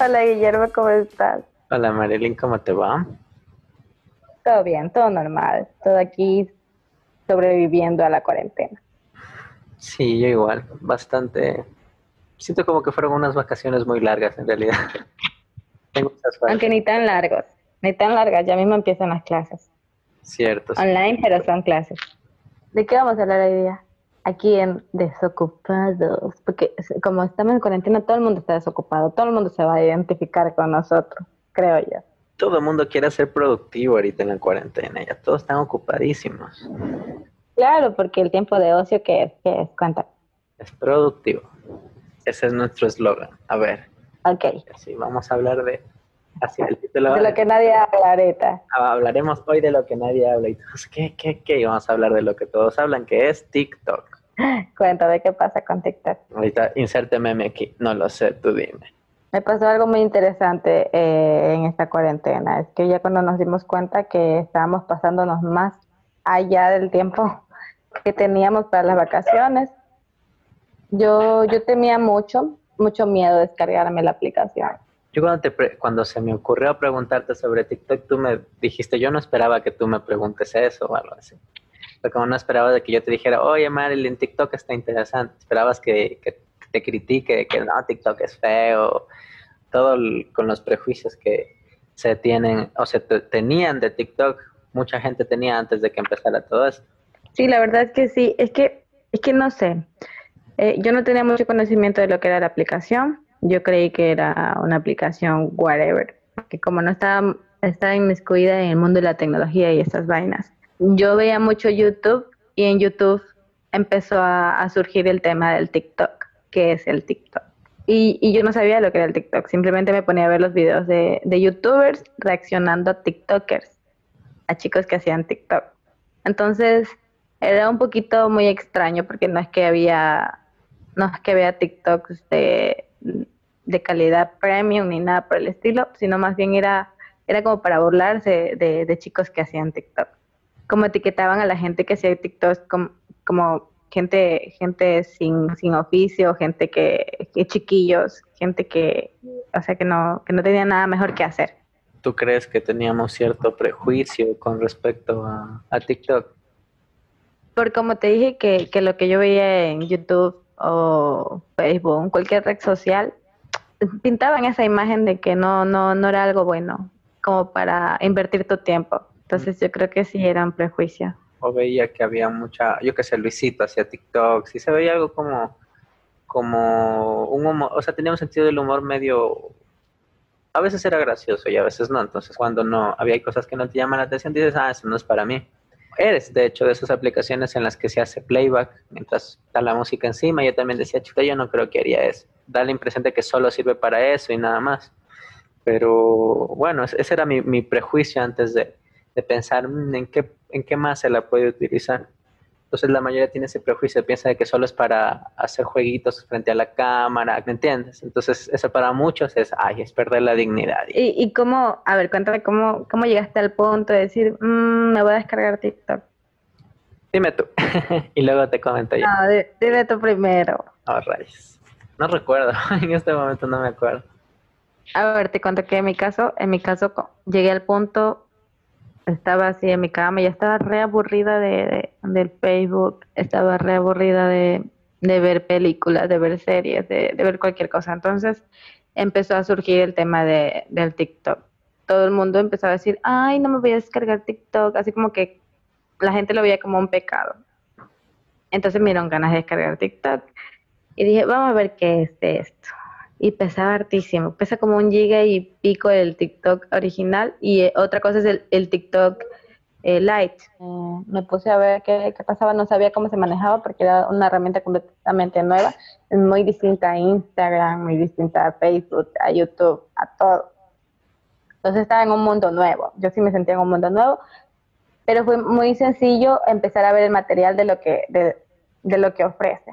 Hola Guillermo, ¿cómo estás? Hola Marilyn, ¿cómo te va? Todo bien, todo normal. Todo aquí sobreviviendo a la cuarentena. Sí, yo igual. Bastante. Siento como que fueron unas vacaciones muy largas en realidad. Aunque ni tan largos. Ni tan largas, ya mismo empiezan las clases. Cierto. Online, pero son clases. ¿De qué vamos a hablar hoy día? Aquí en Desocupados, porque como estamos en cuarentena, todo el mundo está desocupado, todo el mundo se va a identificar con nosotros, creo yo. Todo el mundo quiere ser productivo ahorita en la cuarentena, ya todos están ocupadísimos. Claro, porque el tiempo de ocio que es, que es, cuenta. Es productivo. Ese es nuestro eslogan. A ver. Ok. Sí, vamos a hablar de de lo que nadie habla ahorita. Ah, hablaremos hoy de lo que nadie habla. Y ¿qué, qué, qué? vamos a hablar de lo que todos hablan, que es TikTok. Cuéntame qué pasa con TikTok. Ahorita inserte meme aquí. No lo sé, tú dime. Me pasó algo muy interesante eh, en esta cuarentena. Es que ya cuando nos dimos cuenta que estábamos pasándonos más allá del tiempo que teníamos para las vacaciones, yo, yo temía mucho, mucho miedo de descargarme la aplicación yo cuando, te cuando se me ocurrió preguntarte sobre TikTok, tú me dijiste, yo no esperaba que tú me preguntes eso o algo así. Pero como no esperaba de que yo te dijera, oye Marilyn, TikTok está interesante. Esperabas que, te critique, que no, TikTok es feo. Todo con los prejuicios que se tienen o se tenían de TikTok, mucha gente tenía antes de que empezara todo eso. Sí, la verdad es que sí. Es que, es que no sé. Eh, yo no tenía mucho conocimiento de lo que era la aplicación yo creí que era una aplicación whatever, que como no estaba, estaba inmiscuida en el mundo de la tecnología y esas vainas. Yo veía mucho YouTube y en YouTube empezó a, surgir el tema del TikTok, que es el TikTok. Y, yo no sabía lo que era el TikTok, simplemente me ponía a ver los videos de, de YouTubers reaccionando a TikTokers, a chicos que hacían TikTok. Entonces era un poquito muy extraño porque no es que había, no es que vea TikToks de de calidad premium ni nada por el estilo, sino más bien era, era como para burlarse de, chicos que hacían TikTok. Como etiquetaban a la gente que hacía TikTok como, como gente, gente sin, sin oficio, gente que, que, chiquillos, gente que, o sea, que no, que no tenía nada mejor que hacer. ¿Tú crees que teníamos cierto prejuicio con respecto a, a TikTok? Por como te dije que, que lo que yo veía en YouTube o Facebook, cualquier red social, pintaban esa imagen de que no, no, no era algo bueno, como para invertir tu tiempo. Entonces yo creo que sí era un prejuicio. O veía que había mucha, yo qué sé, Luisito hacía TikTok, sí se veía algo como, como un humor, o sea, tenía un sentido del humor medio, a veces era gracioso y a veces no, entonces cuando no, había cosas que no te llaman la atención, dices, ah, eso no es para mí eres, de hecho, de esas aplicaciones en las que se hace playback mientras está la música encima. Yo también decía, chuta, yo no creo que haría eso. Da la impresión de que solo sirve para eso y nada más. Pero bueno, ese era mi, prejuicio antes de, pensar mm, en qué, en qué más se la puede utilizar. Entonces la mayoría tiene ese prejuicio, piensa de que solo es para hacer jueguitos frente a la cámara, ¿me entiendes? Entonces eso para muchos es, ay, es perder la dignidad. ¿Y, y cómo, a ver, cuéntame, cómo, cómo llegaste al punto de decir, mmm, me voy a descargar TikTok? Dime tú, y luego te comento yo. No, dime tú primero. Oh, rayos. No recuerdo, en este momento no me acuerdo. A ver, te cuento que en mi caso, en mi caso llegué al punto estaba así en mi cama, ya estaba re aburrida de, del Facebook, estaba re aburrida de, ver películas, de ver series, de, ver cualquier cosa. Entonces empezó a surgir el tema de, del TikTok. Todo el mundo empezó a decir, ay, no me voy a descargar TikTok, así como que la gente lo veía como un pecado. Entonces me dieron ganas de descargar TikTok y dije, vamos a ver qué es de esto y pesaba hartísimo. Pesa como un giga y pico el TikTok original y eh, otra cosa es el, TikTok eh, Lite. Eh, me puse a ver qué, pasaba, no sabía cómo se manejaba porque era una herramienta completamente nueva, muy distinta a Instagram, muy distinta a Facebook, a YouTube, a todo. Entonces estaba en un mundo nuevo. Yo sí me sentía en un mundo nuevo, pero fue muy sencillo empezar a ver el material de lo que, de lo que ofrece.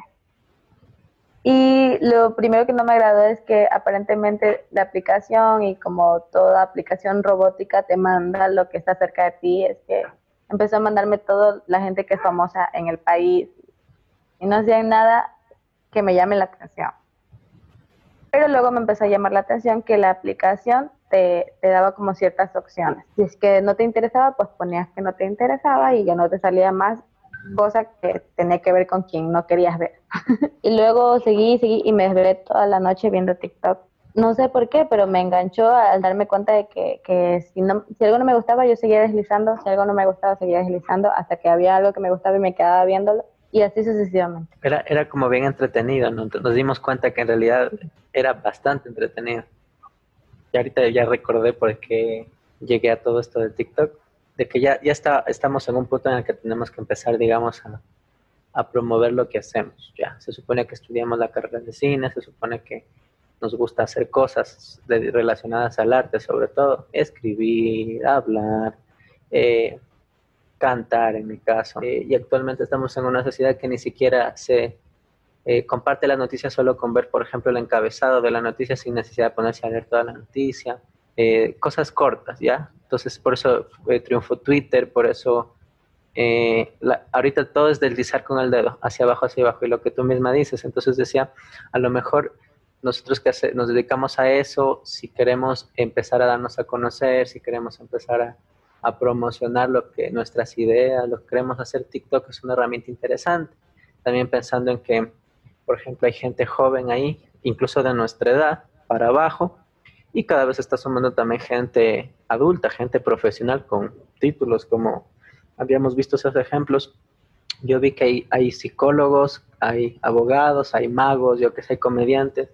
Y lo primero que no me agradó es que aparentemente la aplicación y como toda aplicación robótica te manda lo que está cerca de ti, es que empezó a mandarme toda la gente que es famosa en el país y no hacían nada que me llame la atención. Pero luego me empezó a llamar la atención que la aplicación te, te, daba como ciertas opciones. Si es que no te interesaba, pues ponías que no te interesaba y ya no te salía más cosa que tenía que ver con quien no querías ver. y luego seguí, seguí y me desvelé toda la noche viendo TikTok. No sé por qué, pero me enganchó al darme cuenta de que, que si, no, si algo no me gustaba, yo seguía deslizando, si algo no me gustaba, seguía deslizando, hasta que había algo que me gustaba y me quedaba viéndolo y así sucesivamente. Era, era como bien entretenido, ¿no? nos dimos cuenta que en realidad era bastante entretenido. Y ahorita ya recordé por qué llegué a todo esto de TikTok, de que ya, ya está, estamos en un punto en el que tenemos que empezar, digamos, a, a promover lo que hacemos. Ya, se supone que estudiamos la carrera de cine, se supone que nos gusta hacer cosas relacionadas al arte, sobre todo escribir, hablar, eh, cantar en mi caso. Eh, y actualmente estamos en una sociedad que ni siquiera se eh, comparte la noticia solo con ver, por ejemplo, el encabezado de la noticia sin necesidad de ponerse a leer toda la noticia. Eh, cosas cortas, ¿ya? Entonces, por eso triunfó Twitter, por eso ahorita todo es deslizar con el dedo, hacia abajo, hacia abajo, y lo que tú misma dices. Entonces decía, a lo mejor nosotros que nos dedicamos a eso, si queremos empezar a darnos a conocer, si queremos empezar a, a promocionar lo que nuestras ideas, lo que queremos hacer, TikTok es una herramienta interesante. También pensando en que, por ejemplo, hay gente joven ahí, incluso de nuestra edad, para abajo, y cada vez está sumando también gente adulta, gente profesional con títulos, como habíamos visto esos ejemplos. Yo vi que hay, hay psicólogos, hay abogados, hay magos, yo que sé, comediantes,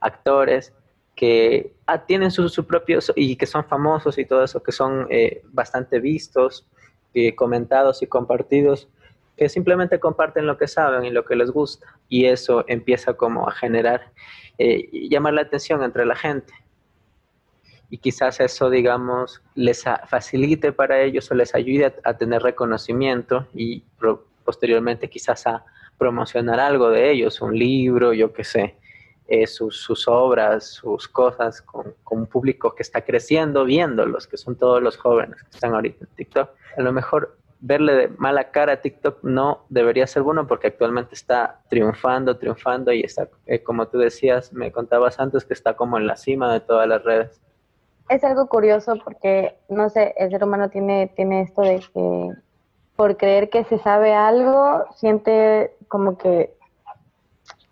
actores, que ah, tienen sus su propios y que son famosos y todo eso, que son eh, bastante vistos, y comentados y compartidos, que simplemente comparten lo que saben y lo que les gusta. Y eso empieza como a generar, eh, llamar la atención entre la gente. Y quizás eso, digamos, les facilite para ellos o les ayude a, tener reconocimiento y posteriormente quizás a promocionar algo de ellos, un libro, yo qué sé. Eh, sus, obras, sus cosas con, un público que está creciendo viéndolos, que son todos los jóvenes que están ahorita en TikTok. A lo mejor verle de mala cara a TikTok no debería ser bueno porque actualmente está triunfando, triunfando y está, eh, como tú decías, me contabas antes que está como en la cima de todas las redes. Es algo curioso porque, no sé, el ser humano tiene, tiene esto de que por creer que se sabe algo, siente como que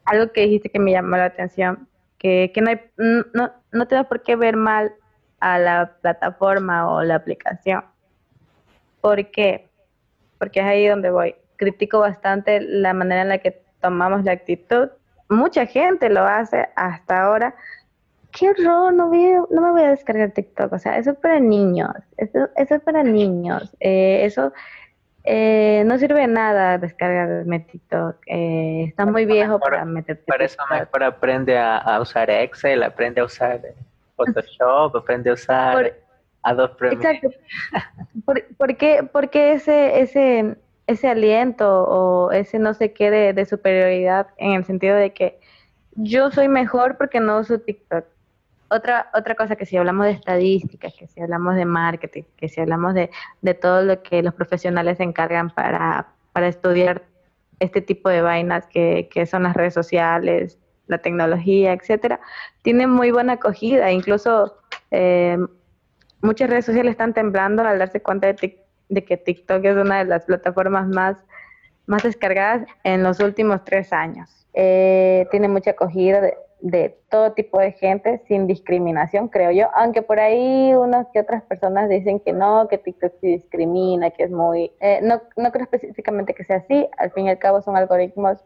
algo que dijiste que me llamó la atención, que, que no, hay, no, no te da por qué ver mal a la plataforma o la aplicación. ¿Por qué? Porque es ahí donde voy. Critico bastante la manera en la que tomamos la actitud. Mucha gente lo hace hasta ahora. Qué horror, no, no me voy a descargar TikTok. O sea, eso es para niños. Eso, eso es para niños. Eh, eso eh, no sirve de nada descargarme TikTok. Eh, está muy viejo para, meterte. Para eso mejor aprende a, usar Excel, aprende a usar Photoshop, aprende a usar Adobe Premiere. Exacto. ¿Por, qué, ese, ese, ese aliento o ese no sé qué de superioridad en el sentido de que yo soy mejor porque no uso TikTok? Otra, otra cosa que si hablamos de estadísticas, que si hablamos de marketing, que si hablamos de, de todo lo que los profesionales se encargan para, para estudiar este tipo de vainas que, que son las redes sociales, la tecnología, etcétera, tiene muy buena acogida. Incluso eh, muchas redes sociales están temblando al darse cuenta de, de, que TikTok es una de las plataformas más, más descargadas en los últimos tres años. Eh, tiene mucha acogida. De, de todo tipo de gente sin discriminación, creo yo, aunque por ahí unas que otras personas dicen que no, que TikTok sí discrimina, que es muy... Eh, no, no creo específicamente que sea así, al fin y al cabo son algoritmos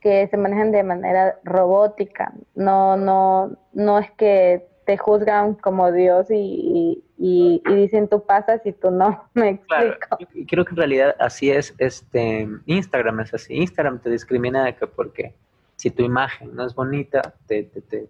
que se manejan de manera robótica, no, no, no es que te juzgan como Dios y, y, dicen tú pasas y tú no, me explico. Claro, creo que en realidad así es, este, Instagram es así, Instagram te discrimina de que porque si tu imagen no es bonita, te, te, te,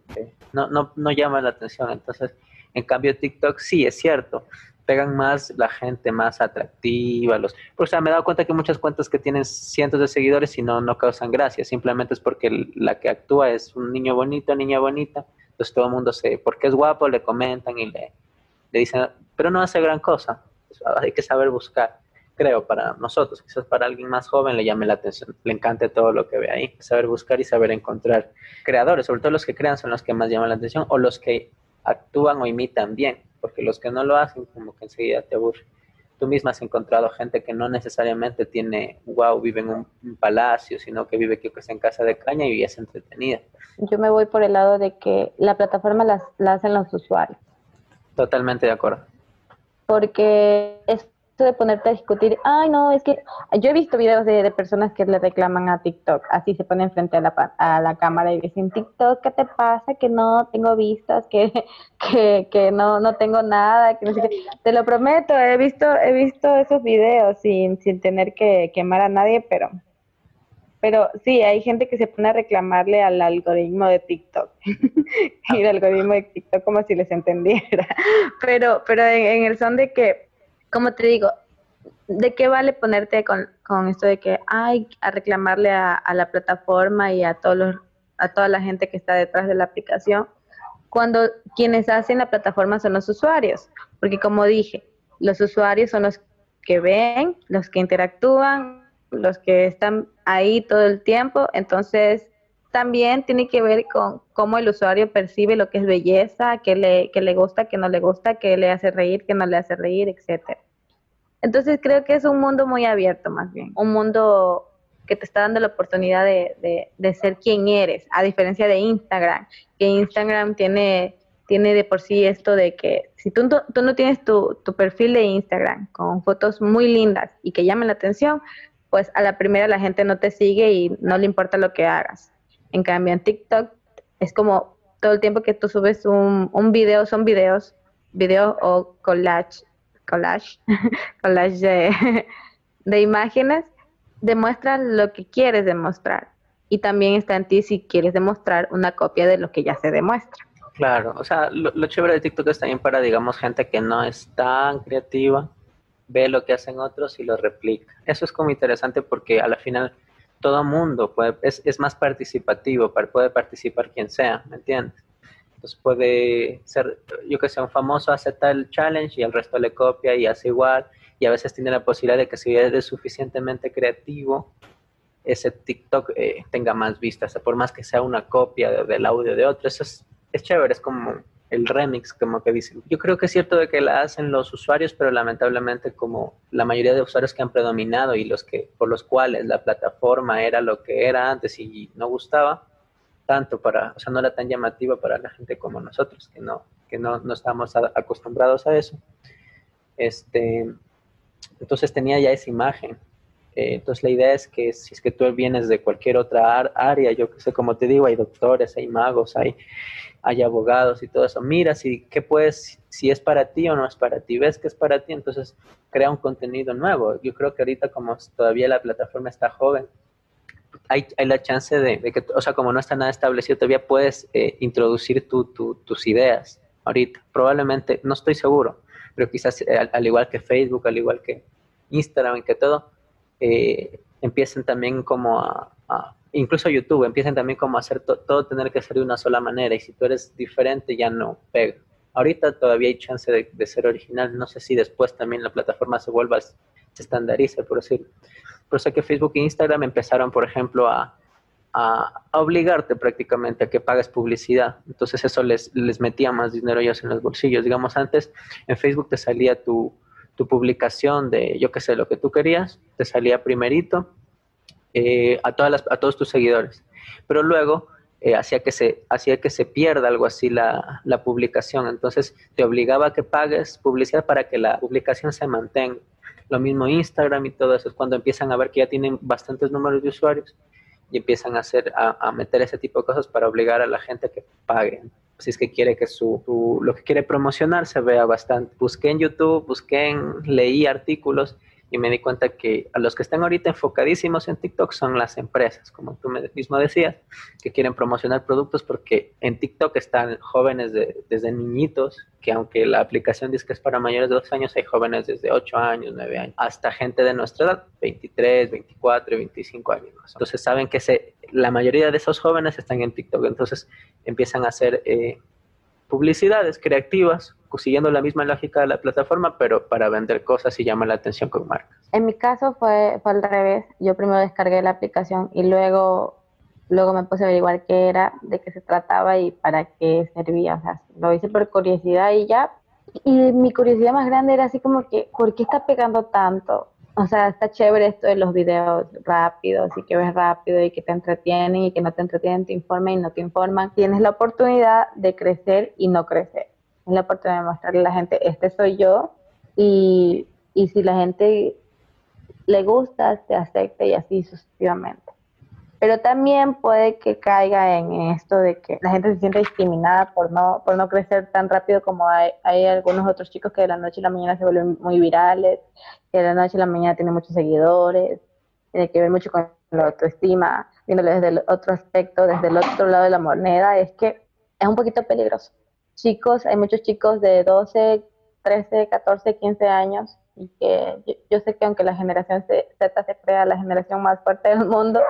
no, no, no llama la atención. Entonces, en cambio, TikTok sí es cierto, pegan más la gente más atractiva. Los, o sea, me he dado cuenta que muchas cuentas que tienen cientos de seguidores y no, no causan gracia, simplemente es porque la que actúa es un niño bonito, niña bonita, entonces todo el mundo se, porque es guapo, le comentan y le, le dicen, pero no hace gran cosa, hay que saber buscar. Creo, para nosotros. Quizás para alguien más joven le llame la atención, le encante todo lo que ve ahí. Saber buscar y saber encontrar creadores, sobre todo los que crean son los que más llaman la atención o los que actúan o imitan bien, porque los que no lo hacen como que enseguida te aburren. Tú misma has encontrado gente que no necesariamente tiene, wow, vive en un, palacio, sino que vive que sea en casa de caña y es entretenida. Yo me voy por el lado de que la plataforma la hacen los usuarios. Totalmente de acuerdo. Porque es de ponerte a discutir, ay no, es que yo he visto videos de, personas que le reclaman a TikTok, así se ponen frente a la, a la cámara y dicen, TikTok, ¿qué te pasa? Que no tengo vistas, que, que, que no, no tengo nada, que no sé Te lo prometo, he visto, he visto esos videos sin, sin tener que quemar a nadie, pero, pero sí, hay gente que se pone a reclamarle al algoritmo de TikTok y el algoritmo de TikTok como si les entendiera, pero, pero en el son de que como te digo, ¿de qué vale ponerte con, esto de que hay a reclamarle a, la plataforma y a todos los, a toda la gente que está detrás de la aplicación cuando quienes hacen la plataforma son los usuarios? Porque como dije, los usuarios son los que ven, los que interactúan, los que están ahí todo el tiempo, entonces también tiene que ver con cómo el usuario percibe lo que es belleza, qué le, qué le gusta, qué no le gusta, qué le hace reír, qué no le hace reír, etcétera. Entonces creo que es un mundo muy abierto más bien, un mundo que te está dando la oportunidad de, de, ser quien eres, a diferencia de Instagram, que Instagram tiene, tiene de por sí esto de que si tú, tú no tienes tu, tu perfil de Instagram con fotos muy lindas y que llamen la atención, pues a la primera la gente no te sigue y no le importa lo que hagas. En cambio, en TikTok es como todo el tiempo que tú subes un, un video, son videos, video o collage, collage, collage de, imágenes, demuestra lo que quieres demostrar. Y también está en ti si quieres demostrar una copia de lo que ya se demuestra. Claro, o sea, lo, lo chévere de TikTok es también para, digamos, gente que no es tan creativa, ve lo que hacen otros y lo replica. Eso es como interesante porque a la final todo mundo puede, es, más participativo, puede participar quien sea, ¿me entiendes? Entonces puede ser, yo que sé, un famoso hace tal challenge y el resto le copia y hace igual, y a veces tiene la posibilidad de que si es suficientemente creativo, ese TikTok eh, tenga más vistas, por más que sea una copia del audio de otro, eso es, es chévere, es como el remix, como que dicen. Yo creo que es cierto de que la hacen los usuarios, pero lamentablemente como la mayoría de usuarios que han predominado y los que por los cuales la plataforma era lo que era antes y no gustaba tanto para, o sea, no era tan llamativa para la gente como nosotros, que no, que no, no estamos acostumbrados a eso. Este, entonces tenía ya esa imagen eh, entonces la idea es que si es que tú vienes de cualquier otra área, yo que sé, como te digo, hay doctores, hay magos, hay, hay abogados y todo eso. Mira si qué puedes, si es para ti o no es para ti. Ves que es para ti, entonces crea un contenido nuevo. Yo creo que ahorita como todavía la plataforma está joven, hay, hay la chance de, que, o sea, como no está nada establecido, todavía puedes eh, introducir tus ideas ahorita. Probablemente, no estoy seguro, pero quizás eh, al, al igual que Facebook, al igual que Instagram, que todo, eh, empiecen también como a, incluso YouTube, empiecen también como a hacer todo tener que ser de una sola manera y si tú eres diferente ya no pega. Ahorita todavía hay chance de, ser original, no sé si después también la plataforma se vuelva, se estandarice, por decir. Por eso que Facebook e Instagram empezaron, por ejemplo, a, a, obligarte prácticamente a que pagues publicidad. Entonces eso les, les metía más dinero ellos en los bolsillos. Digamos, antes en Facebook te salía tu, tu publicación de, yo qué sé, lo que tú querías, te salía primerito eh, a, todas las, a todos tus seguidores. Pero luego eh, hacía, que se, hacía que se pierda algo así la, la, publicación. Entonces te obligaba a que pagues publicidad para que la publicación se mantenga. Lo mismo Instagram y todo eso, es cuando empiezan a ver que ya tienen bastantes números de usuarios y empiezan a, hacer, a, a meter ese tipo de cosas para obligar a la gente a que pague si es que quiere que su, lo que quiere promocionar se vea bastante. Busqué en YouTube, busqué en, leí artículos y me di cuenta que a los que están ahorita enfocadísimos en TikTok son las empresas, como tú mismo decías, que quieren promocionar productos porque en TikTok están jóvenes desde niñitos, que aunque la aplicación dice que es para mayores de dos años, hay jóvenes desde 8 años, 9 años, hasta gente de nuestra edad, 23, 24, 25 años. Entonces saben que se, la mayoría de esos jóvenes están en TikTok, entonces empiezan a hacer... Eh, publicidades creativas, siguiendo la misma lógica de la plataforma, pero para vender cosas y llamar la atención con marcas. En mi caso fue, fue al revés. Yo primero descargué la aplicación y luego, luego me puse a averiguar qué era, de qué se trataba y para qué servía. O sea, lo hice por curiosidad y ya. Y mi curiosidad más grande era así como que, ¿por qué está pegando tanto? O sea, está chévere esto de los videos rápidos y que ves rápido y que te entretienen y que no te entretienen, te informan y no te informan. Tienes la oportunidad de crecer y no crecer. Es la oportunidad de mostrarle a la gente, este soy yo y, y si la gente le gusta, te acepta y así sucesivamente pero también puede que caiga en esto de que la gente se siente discriminada por no, por no crecer tan rápido como hay, hay algunos otros chicos que de la noche a la mañana se vuelven muy virales, que de la noche a la mañana tienen muchos seguidores, tiene que ver mucho con la autoestima, viéndolo desde el otro aspecto, desde el otro lado de la moneda, es que es un poquito peligroso. Chicos, hay muchos chicos de 12, 13, 14, 15 años y que yo, sé que aunque la generación Z se crea la generación más fuerte del mundo,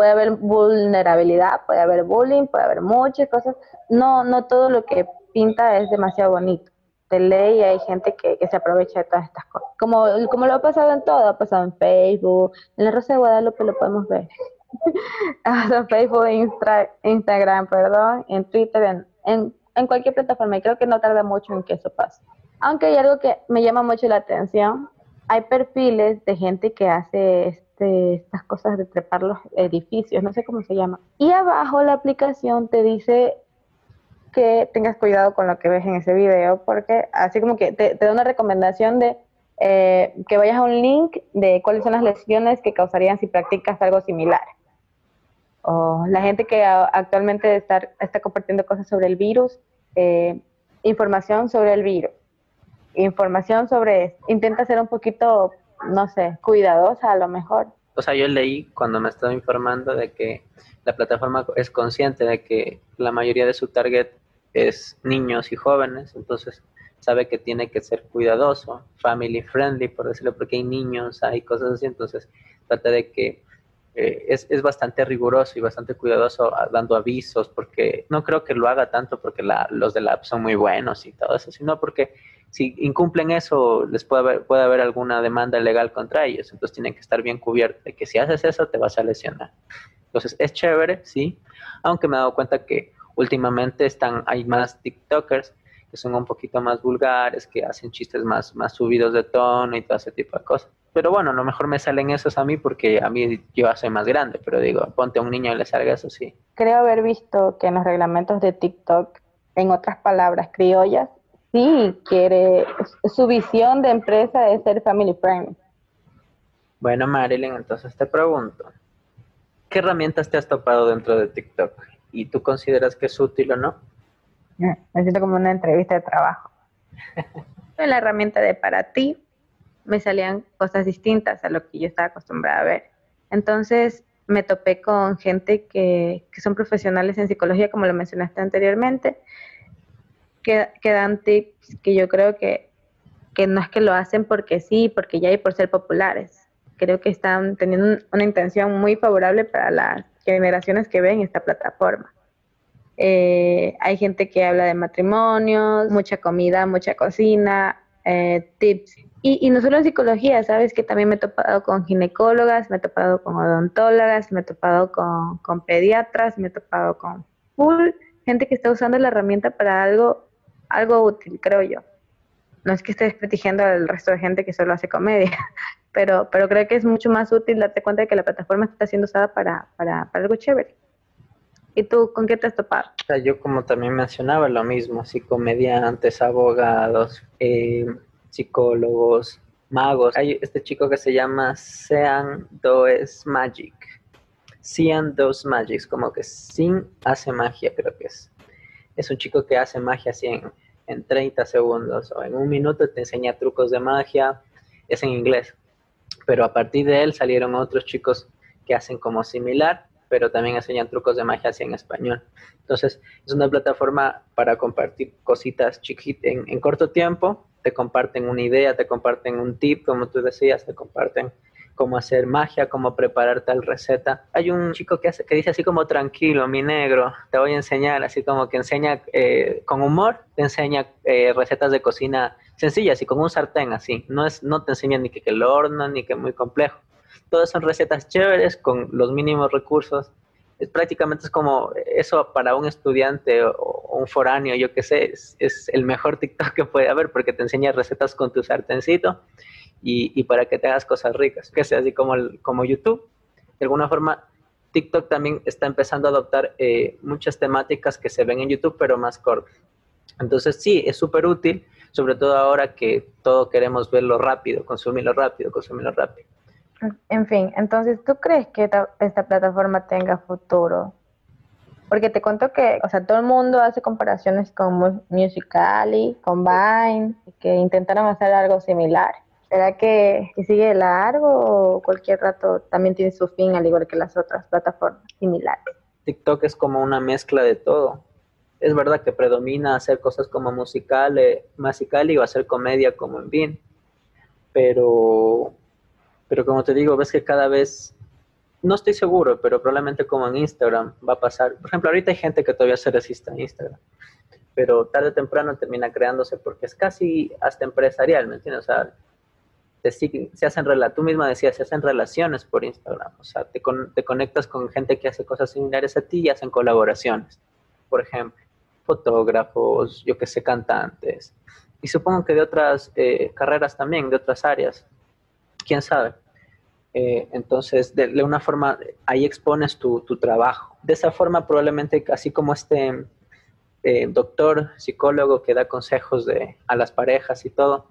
puede haber vulnerabilidad, puede haber bullying, puede haber muchas cosas. No, no todo lo que pinta es demasiado bonito. De ley hay gente que, se aprovecha de todas estas cosas. Como, como lo ha pasado en todo, ha pasado en Facebook, en la Rosa de Guadalupe lo podemos ver. en Facebook, Instagram, perdón, en Twitter, en, en cualquier plataforma. Y creo que no tarda mucho en que eso pase. Aunque hay algo que me llama mucho la atención, hay perfiles de gente que hace estas cosas de trepar los edificios, no sé cómo se llama. Y abajo la aplicación te dice que tengas cuidado con lo que ves en ese video, porque así como que te, da una recomendación de eh, que vayas a un link de cuáles son las lesiones que causarían si practicas algo similar. O la gente que actualmente está, está compartiendo cosas sobre el virus, eh, información sobre el virus, información sobre, intenta ser un poquito no sé, cuidadosa a lo mejor. O sea, yo leí cuando me estaba informando de que la plataforma es consciente de que la mayoría de su target es niños y jóvenes, entonces sabe que tiene que ser cuidadoso, family friendly, por decirlo, porque hay niños, hay cosas así, entonces trata de que eh, es, es, bastante riguroso y bastante cuidadoso dando avisos, porque no creo que lo haga tanto porque la, los de la app son muy buenos y todo eso, sino porque si incumplen eso, les puede haber, puede haber alguna demanda legal contra ellos. Entonces tienen que estar bien cubiertos de que si haces eso te vas a lesionar. Entonces es chévere, sí, aunque me he dado cuenta que últimamente están, hay más TikTokers que son un poquito más vulgares, que hacen chistes más, más subidos de tono y todo ese tipo de cosas. Pero bueno, a lo mejor me salen esos a mí porque a mí yo soy más grande, pero digo, ponte a un niño y le salga eso, sí. Creo haber visto que en los reglamentos de TikTok, en otras palabras criollas, sí quiere, su visión de empresa es ser family friendly. Bueno, Marilyn, entonces te pregunto, ¿qué herramientas te has topado dentro de TikTok? ¿Y tú consideras que es útil o no? Me siento como una entrevista de trabajo. en la herramienta de para ti me salían cosas distintas a lo que yo estaba acostumbrada a ver. Entonces me topé con gente que, que son profesionales en psicología, como lo mencionaste anteriormente, que, dan tips que yo creo que, que no es que lo hacen porque sí, porque ya hay por ser populares. Creo que están teniendo una intención muy favorable para las generaciones que ven esta plataforma. Eh, hay gente que habla de matrimonios, mucha comida, mucha cocina, eh, tips. Y, y, no solo en psicología, sabes que también me he topado con ginecólogas, me he topado con odontólogas, me he topado con, pediatras, me he topado con full gente que está usando la herramienta para algo algo útil, creo yo. No es que esté desprestigiando al resto de gente que solo hace comedia, pero, pero creo que es mucho más útil darte cuenta de que la plataforma está siendo usada para, para, algo chévere. ¿Y tú con qué te has topado? yo como también mencionaba lo mismo, así comediantes, abogados, eh, psicólogos, magos. Hay este chico que se llama Sean Does Magic. Sean Does Magic, como que sin hace magia creo que es es un chico que hace magia así en, 30 segundos o en un minuto te enseña trucos de magia, es en inglés. Pero a partir de él salieron otros chicos que hacen como similar, pero también enseñan trucos de magia así en español. Entonces, es una plataforma para compartir cositas chiquitas en, en, corto tiempo. Te comparten una idea, te comparten un tip, como tú decías, te comparten cómo hacer magia, cómo preparar tal receta. Hay un chico que, hace, que dice así como tranquilo, mi negro, te voy a enseñar, así como que enseña eh, con humor, te enseña eh, recetas de cocina sencillas y con un sartén así. No, es, no te enseña ni que, el horno, ni que muy complejo. Todas son recetas chéveres con los mínimos recursos. Es prácticamente es como eso para un estudiante o, un foráneo, yo qué sé, es, el mejor TikTok que puede haber porque te enseña recetas con tu sartencito y, para que te hagas cosas ricas, que sea así como, como YouTube. De alguna forma, TikTok también está empezando a adoptar eh, muchas temáticas que se ven en YouTube, pero más cortas. Entonces sí, es súper útil, sobre todo ahora que todo queremos verlo rápido, consumirlo rápido, consumirlo rápido. En fin, entonces, ¿tú crees que esta, plataforma tenga futuro? Porque te cuento que, o sea, todo el mundo hace comparaciones con Musical.ly, con Vine, que intentaron hacer algo similar. ¿Será que, sigue largo o cualquier rato también tiene su fin, al igual que las otras plataformas similares? TikTok es como una mezcla de todo. Es verdad que predomina hacer cosas como musical, musical y o hacer comedia como en Vine. Pero, pero como te digo, ves que cada vez, no estoy seguro, pero probablemente como en Instagram va a pasar. Por ejemplo, ahorita hay gente que todavía se resiste a Instagram pero tarde o temprano termina creándose porque es casi hasta empresarial, ¿me entiendes? O sea, se hacen, tú misma decías, se hacen relaciones por Instagram, o sea, te, te conectas con gente que hace cosas similares a ti y hacen colaboraciones, por ejemplo, fotógrafos, yo que sé, cantantes, y supongo que de otras eh, carreras también, de otras áreas, quién sabe. Eh, entonces, de, una forma, ahí expones tu, trabajo. De esa forma, probablemente, así como este eh, doctor, psicólogo que da consejos de, a las parejas y todo,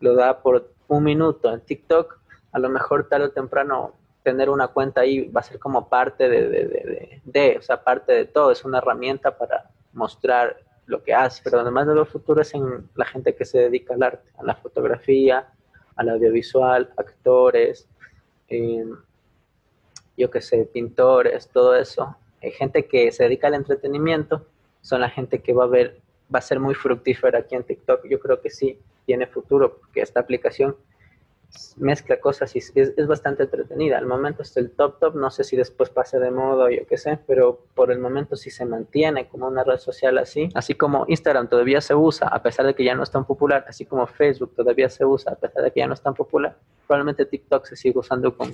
lo da por un minuto en TikTok, a lo mejor tarde o temprano tener una cuenta ahí va a ser como parte de, de, de, o sea, parte de todo, es una herramienta para mostrar lo que hace, pero además de lo futuro es en la gente que se dedica al arte, a la fotografía, al audiovisual, actores, em, yo que sé, pintores, todo eso. Hay gente que se dedica al entretenimiento, son la gente que va a ver, va a ser muy fructífera aquí en TikTok, yo creo que sí, tiene futuro, porque esta aplicación mezcla cosas y es, bastante entretenida. Al momento es el top top, no sé si después pase de moda o yo qué sé, pero por el momento sí se mantiene como una red social así. Así como Instagram todavía se usa, a pesar de que ya no es tan popular, así como Facebook todavía se usa, a pesar de que ya no es tan popular, probablemente TikTok se sigue usando con,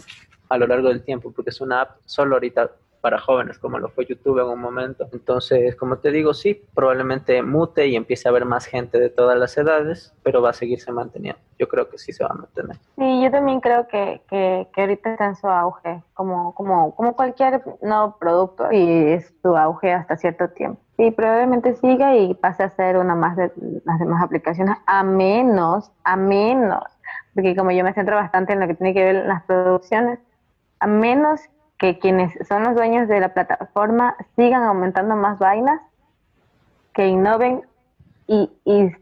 a lo largo del tiempo, porque es una app solo ahorita para jóvenes, como lo fue YouTube en un momento. Entonces, como te digo, sí, probablemente mute y empiece a haber más gente de todas las edades, pero va a seguirse manteniendo. Yo creo que sí se va a mantener. Sí, yo también creo que, que, que ahorita está en su auge, como, como, como cualquier nuevo producto, y es su auge hasta cierto tiempo. Sí, probablemente siga y pase a ser una más de las demás aplicaciones, a menos, a menos, porque como yo me centro bastante en lo que tiene que ver las producciones, a menos que quienes son los dueños de la plataforma sigan aumentando más vainas, que innoven y,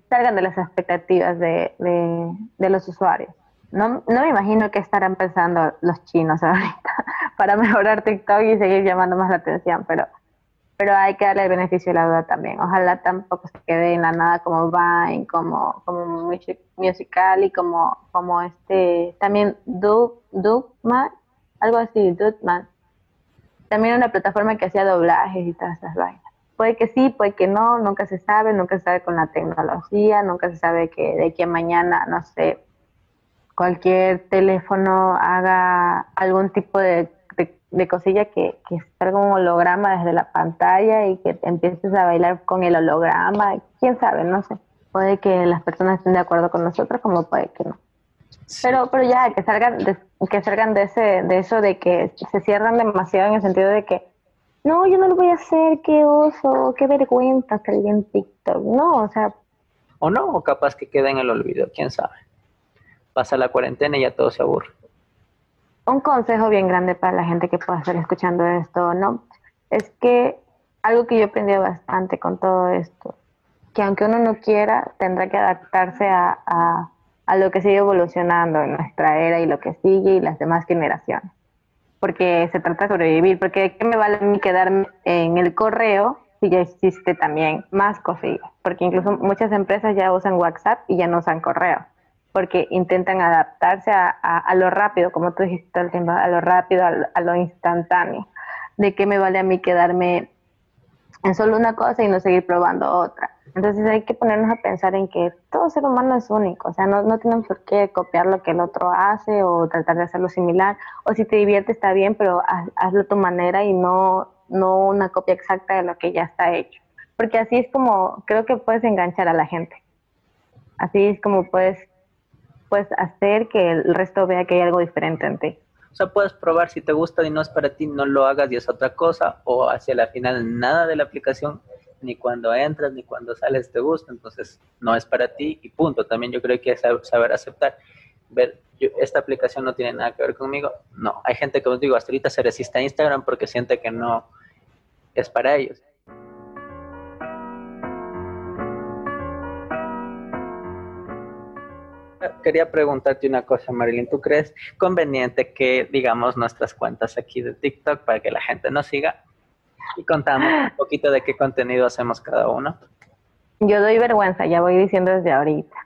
salgan de las expectativas de, los usuarios. No, no, me imagino que estarán pensando los chinos ahorita para mejorar TikTok y seguir llamando más la atención, pero, pero hay que darle el beneficio de la duda también. Ojalá tampoco se quede en la nada como Vine, como, como Musical y como, como este, también Dugman, algo así, Dutman. También una plataforma que hacía doblajes y todas esas vainas. Puede que sí, puede que no, nunca se sabe, nunca se sabe con la tecnología, nunca se sabe que de aquí a mañana, no sé, cualquier teléfono haga algún tipo de, de, cosilla que, que salga un holograma desde la pantalla y que empieces a bailar con el holograma, quién sabe, no sé. Puede que las personas estén de acuerdo con nosotros, como puede que no. Pero, pero ya, que salgan, de, que salgan de, ese, de eso de que se cierran demasiado en el sentido de que, no, yo no lo voy a hacer, qué oso, qué vergüenza salir en TikTok. No, o sea. O no, o capaz que quede en el olvido, quién sabe. Pasa la cuarentena y ya todo se aburre. Un consejo bien grande para la gente que pueda estar escuchando esto, ¿no? Es que algo que yo aprendí bastante con todo esto, que aunque uno no quiera, tendrá que adaptarse a a lo que sigue evolucionando en nuestra era y lo que sigue y las demás generaciones. Porque se trata de sobrevivir, porque ¿qué me vale a mí quedarme en el correo si ya existe también más cosillas? Porque incluso muchas empresas ya usan WhatsApp y ya no usan correo. porque intentan adaptarse a, a, lo rápido, como tú dijiste todo el tiempo, a lo rápido, a, lo instantáneo. ¿De qué me vale a mí quedarme en solo una cosa y no seguir probando otra? Entonces hay que ponernos a pensar en que todo ser humano es único, o sea, no, no tenemos por qué copiar lo que el otro hace o tratar de hacerlo similar, o si te divierte está bien, pero hazlo a tu manera y no, no una copia exacta de lo que ya está hecho, porque así es como creo que puedes enganchar a la gente, así es como puedes, puedes hacer que el resto vea que hay algo diferente en ti. O sea, puedes probar si te gusta y no es para ti, no lo hagas y es otra cosa, o hacia la final nada de la aplicación ni cuando entras, ni cuando sales te gusta, entonces no es para ti y punto. También yo creo que que saber aceptar, ver, esta aplicación no tiene nada que ver conmigo. No, hay gente que os digo, hasta ahorita se resiste a Instagram porque siente que no es para ellos. Quería preguntarte una cosa, Marilyn. ¿Tú crees conveniente que digamos nuestras cuentas aquí de TikTok para que la gente nos siga? y contamos un poquito de qué contenido hacemos cada uno. Yo doy vergüenza, ya voy diciendo desde ahorita.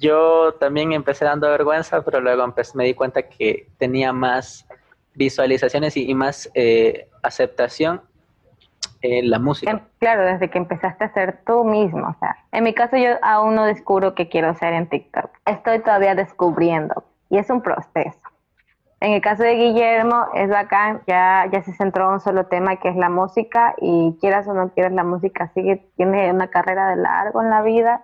Yo también empecé dando vergüenza, pero luego me di cuenta que tenía más visualizaciones y, más eh, aceptación en la música. Em, claro, desde que empezaste a ser tú mismo. O sea, en mi caso yo aún no descubro qué quiero hacer en TikTok. Estoy todavía descubriendo y es un proceso. En el caso de Guillermo es bacán, ya, ya se centró en un solo tema que es la música y quieras o no quieras la música, sigue, tiene una carrera de largo en la vida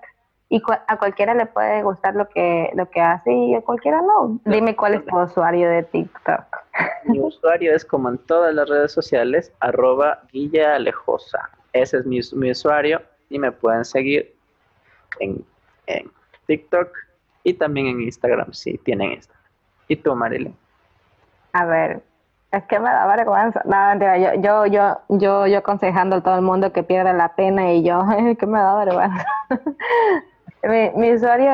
y a cualquiera le puede gustar lo que, lo que hace y a cualquiera no. Dime cuál es tu usuario de TikTok. Mi usuario es como en todas las redes sociales, arroba Guilla Alejosa. Ese es mi, mi usuario y me pueden seguir en, en TikTok y también en Instagram si tienen Instagram. ¿Y tú, Marilyn? A ver, es que me da vergüenza. No, mentira, yo, yo, yo, yo, yo aconsejando a todo el mundo que pierda la pena y yo, es que me da vergüenza. Mi, usuario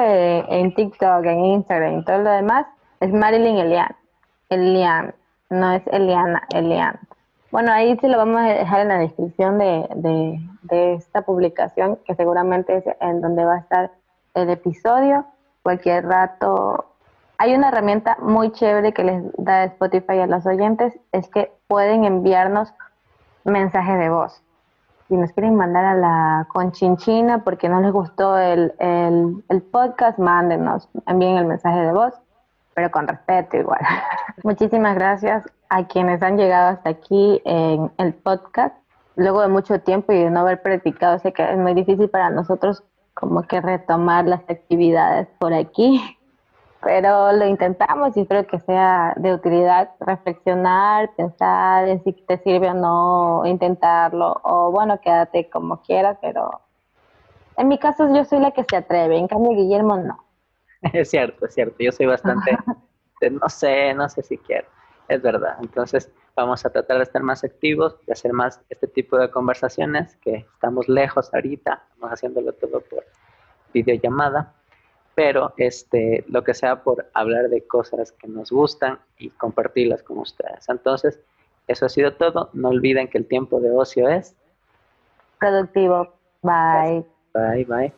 en TikTok, en Instagram y todo lo demás es Marilyn Elian. Elian, no es Eliana, Elian. Bueno, ahí se lo vamos a dejar en la descripción de, de, de esta publicación, que seguramente es en donde va a estar el episodio. Cualquier rato hay una herramienta muy chévere que les da Spotify a los oyentes, es que pueden enviarnos mensajes de voz. Si nos quieren mandar a la conchinchina porque no les gustó el, el, podcast, mándenos, envíen el mensaje de voz, pero con respeto igual. Muchísimas gracias a quienes han llegado hasta aquí en el podcast. Luego de mucho tiempo y de no haber practicado, sé que es muy difícil para nosotros como que retomar las actividades por aquí pero lo intentamos y espero que sea de utilidad reflexionar, pensar en si te sirve o no intentarlo, o bueno, quédate como quieras, pero en mi caso yo soy la que se atreve, en cambio Guillermo no. Es cierto, es cierto, yo soy bastante, no sé, no sé si quiero, es verdad, entonces vamos a tratar de estar más activos, de hacer más este tipo de conversaciones, que estamos lejos ahorita, estamos haciéndolo todo por videollamada, pero este, lo que sea por hablar de cosas que nos gustan y compartirlas con ustedes. Entonces, eso ha sido todo. No olviden que el tiempo de ocio es productivo. Bye. Bye, bye.